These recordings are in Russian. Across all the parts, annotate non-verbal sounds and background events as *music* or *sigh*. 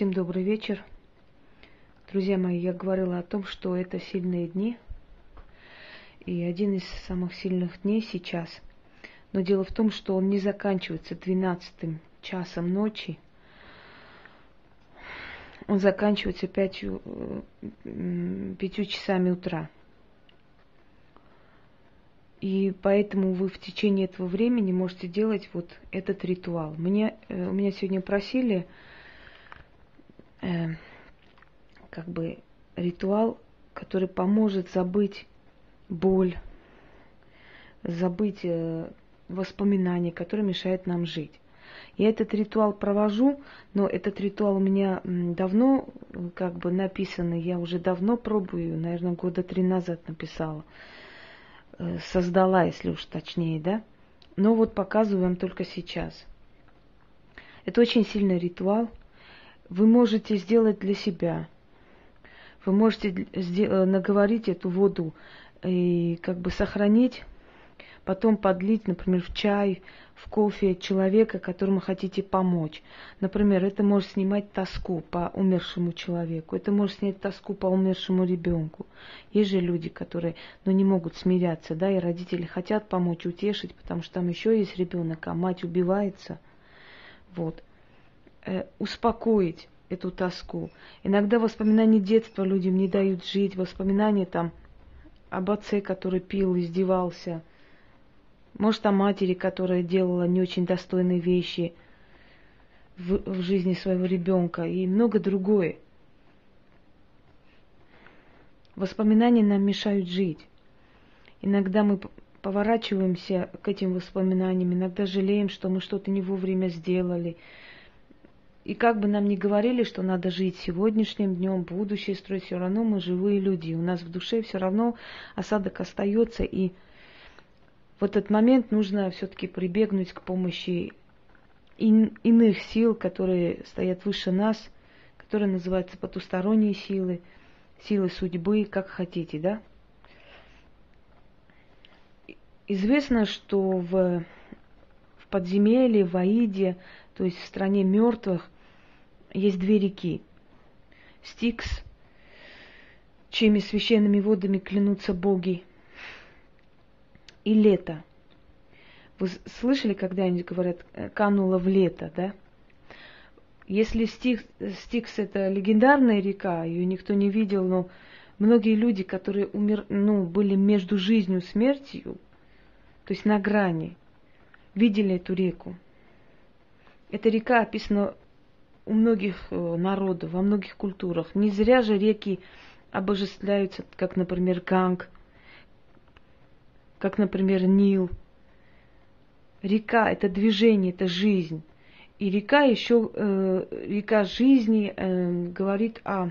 Всем добрый вечер. Друзья мои, я говорила о том, что это сильные дни. И один из самых сильных дней сейчас. Но дело в том, что он не заканчивается 12 часом ночи. Он заканчивается 5, 5 часами утра. И поэтому вы в течение этого времени можете делать вот этот ритуал. Мне, э, у меня сегодня просили э, как бы ритуал, который поможет забыть боль, забыть э, воспоминания, которые мешают нам жить. Я этот ритуал провожу, но этот ритуал у меня давно как бы написанный, я уже давно пробую, наверное, года три назад написала, э, создала, если уж точнее, да. Но вот показываю вам только сейчас. Это очень сильный ритуал, вы можете сделать для себя. Вы можете э, наговорить эту воду и как бы сохранить, потом подлить, например, в чай, в кофе человека, которому хотите помочь. Например, это может снимать тоску по умершему человеку, это может снять тоску по умершему ребенку. Есть же люди, которые ну, не могут смиряться, да, и родители хотят помочь, утешить, потому что там еще есть ребенок, а мать убивается. Вот успокоить эту тоску. Иногда воспоминания детства людям не дают жить, воспоминания там об отце, который пил, издевался, может, о матери, которая делала не очень достойные вещи в, в жизни своего ребенка и много другое. Воспоминания нам мешают жить. Иногда мы поворачиваемся к этим воспоминаниям, иногда жалеем, что мы что-то не вовремя сделали, и как бы нам ни говорили, что надо жить сегодняшним днем, будущее строить, все равно мы живые люди. У нас в душе все равно осадок остается. И в этот момент нужно все-таки прибегнуть к помощи ин- иных сил, которые стоят выше нас, которые называются потусторонние силы, силы судьбы, как хотите, да? Известно, что в, в подземелье, в Аиде, то есть в стране мертвых, есть две реки. Стикс, чьими священными водами клянутся боги, и лето. Вы слышали, когда они говорят, э, канула в лето, да? Если Стикс, Стикс это легендарная река, ее никто не видел, но многие люди, которые умер, ну, были между жизнью и смертью, то есть на грани, видели эту реку. Эта река описана у многих э, народов, во многих культурах. Не зря же реки обожествляются, как, например, Ганг, как, например, Нил. Река – это движение, это жизнь. И река еще, э, река жизни э, говорит о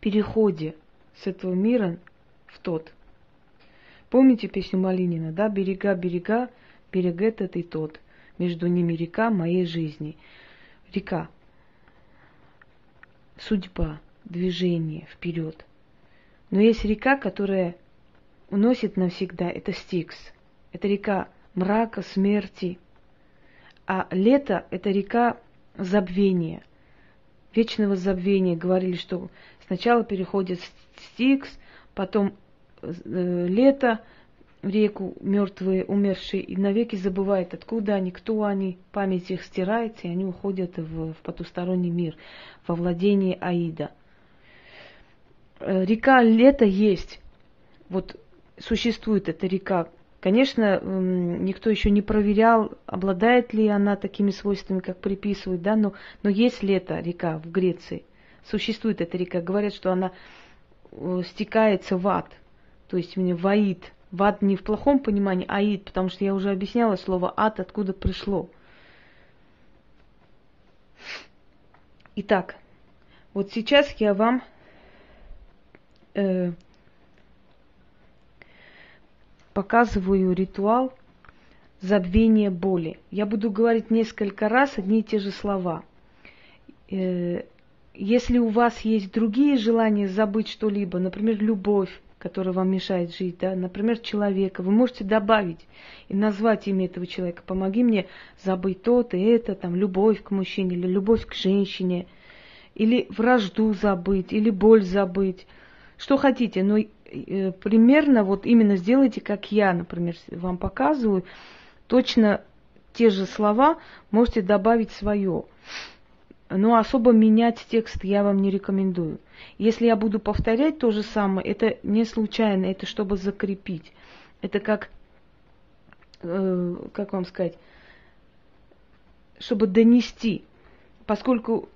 переходе с этого мира в тот. Помните песню Малинина, да? Берега, берега, берег этот и тот. Между ними река моей жизни – река. Судьба, движение вперед. Но есть река, которая уносит навсегда, это Стикс. Это река мрака, смерти. А лето – это река забвения, вечного забвения. Говорили, что сначала переходит Стикс, потом э, лето – в реку мертвые, умершие, и навеки забывают, откуда они, кто они, память их стирается, и они уходят в, в потусторонний мир, во владение Аида. Э, река Лето есть, вот существует эта река. Конечно, никто еще не проверял, обладает ли она такими свойствами, как приписывают, да, но, но есть лето, река в Греции. Существует эта река. Говорят, что она э, стекается в ад, то есть в в ад не в плохом понимании, а ид, потому что я уже объясняла слово ад, откуда пришло. Итак, вот сейчас я вам э, показываю ритуал забвения боли. Я буду говорить несколько раз одни и те же слова. Э, если у вас есть другие желания забыть что-либо, например, любовь, который вам мешает жить, да, например, человека, вы можете добавить и назвать имя этого человека. Помоги мне забыть то-то, это, там, любовь к мужчине или любовь к женщине. или вражду забыть, или боль забыть. Что хотите, но э, примерно вот именно сделайте, как я, например, вам показываю. Точно те же слова можете добавить свое. Но особо менять текст я вам не рекомендую. Если я буду повторять то же самое, это не случайно, это чтобы закрепить. Это как, э, как вам сказать, чтобы донести. Поскольку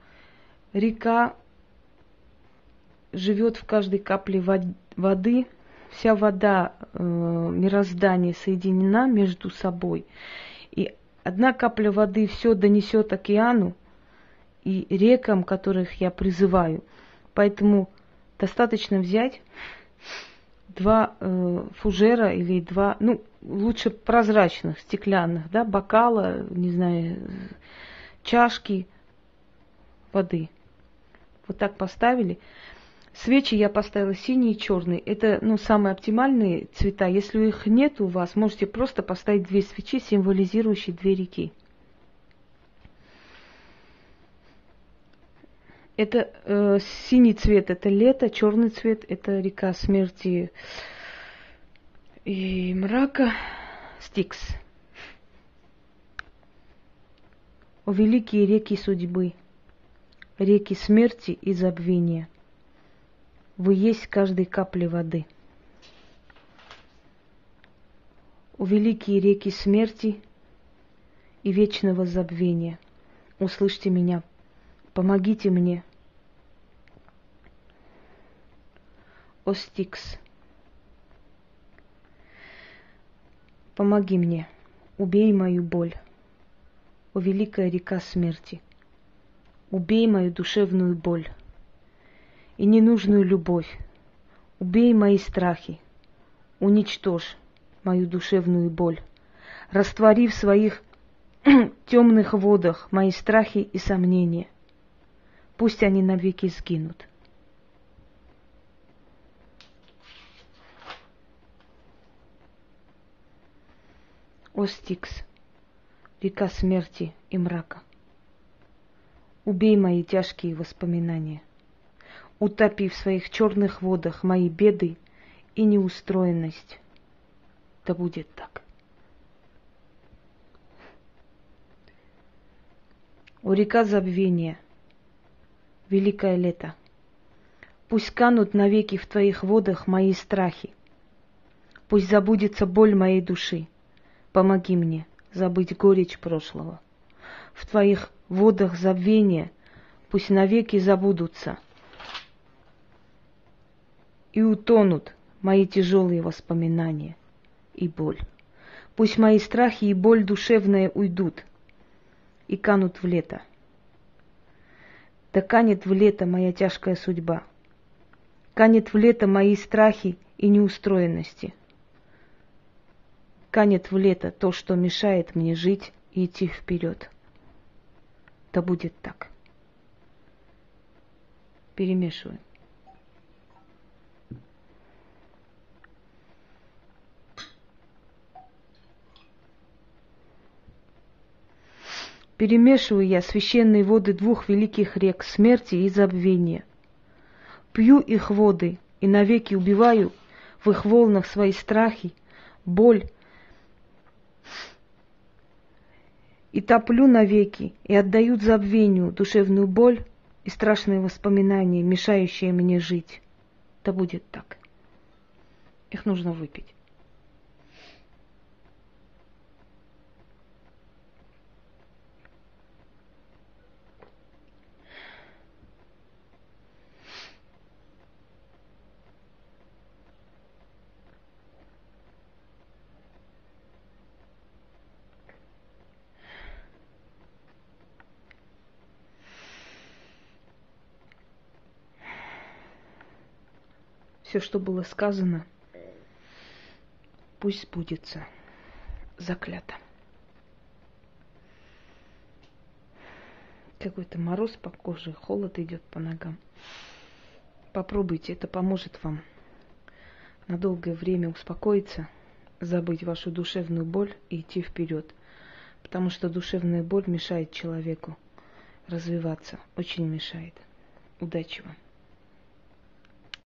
река живет в каждой капле воды, вся вода э, мироздания соединена между собой. И одна капля воды все донесет океану и рекам, которых я призываю. Поэтому достаточно взять два э, фужера или два, ну, лучше прозрачных, стеклянных, да, бокала, не знаю, чашки воды. Вот так поставили. Свечи я поставила синие и черные. Это ну, самые оптимальные цвета. Если их нет у вас, можете просто поставить две свечи, символизирующие две реки. Это э, синий цвет это лето, черный цвет это река смерти и мрака Стикс. О великие реки судьбы, реки смерти и забвения, вы есть каждой капли воды. О великие реки смерти и вечного забвения, услышьте меня, Помогите мне. Остикс. Помоги мне. Убей мою боль. О великая река смерти. Убей мою душевную боль и ненужную любовь. Убей мои страхи. Уничтожь мою душевную боль. Раствори в своих *clears throat* темных водах мои страхи и сомнения – пусть они навеки сгинут. О Стикс, река смерти и мрака, убей мои тяжкие воспоминания, утопи в своих черных водах мои беды и неустроенность. Да будет так. О река забвения – великое лето. Пусть канут навеки в твоих водах мои страхи. Пусть забудется боль моей души. Помоги мне забыть горечь прошлого. В твоих водах забвения пусть навеки забудутся. И утонут мои тяжелые воспоминания и боль. Пусть мои страхи и боль душевная уйдут и канут в лето. Да канет в лето моя тяжкая судьба. Канет в лето мои страхи и неустроенности. Канет в лето то, что мешает мне жить и идти вперед. Да будет так. Перемешиваем. Перемешиваю я священные воды двух великих рек смерти и забвения. Пью их воды и навеки убиваю в их волнах свои страхи, боль, и топлю навеки, и отдают забвению душевную боль и страшные воспоминания, мешающие мне жить. Да будет так. Их нужно выпить. Все, что было сказано, пусть сбудется. Заклято. Какой-то мороз по коже, холод идет по ногам. Попробуйте, это поможет вам на долгое время успокоиться, забыть вашу душевную боль и идти вперед. Потому что душевная боль мешает человеку развиваться, очень мешает. Удачи вам!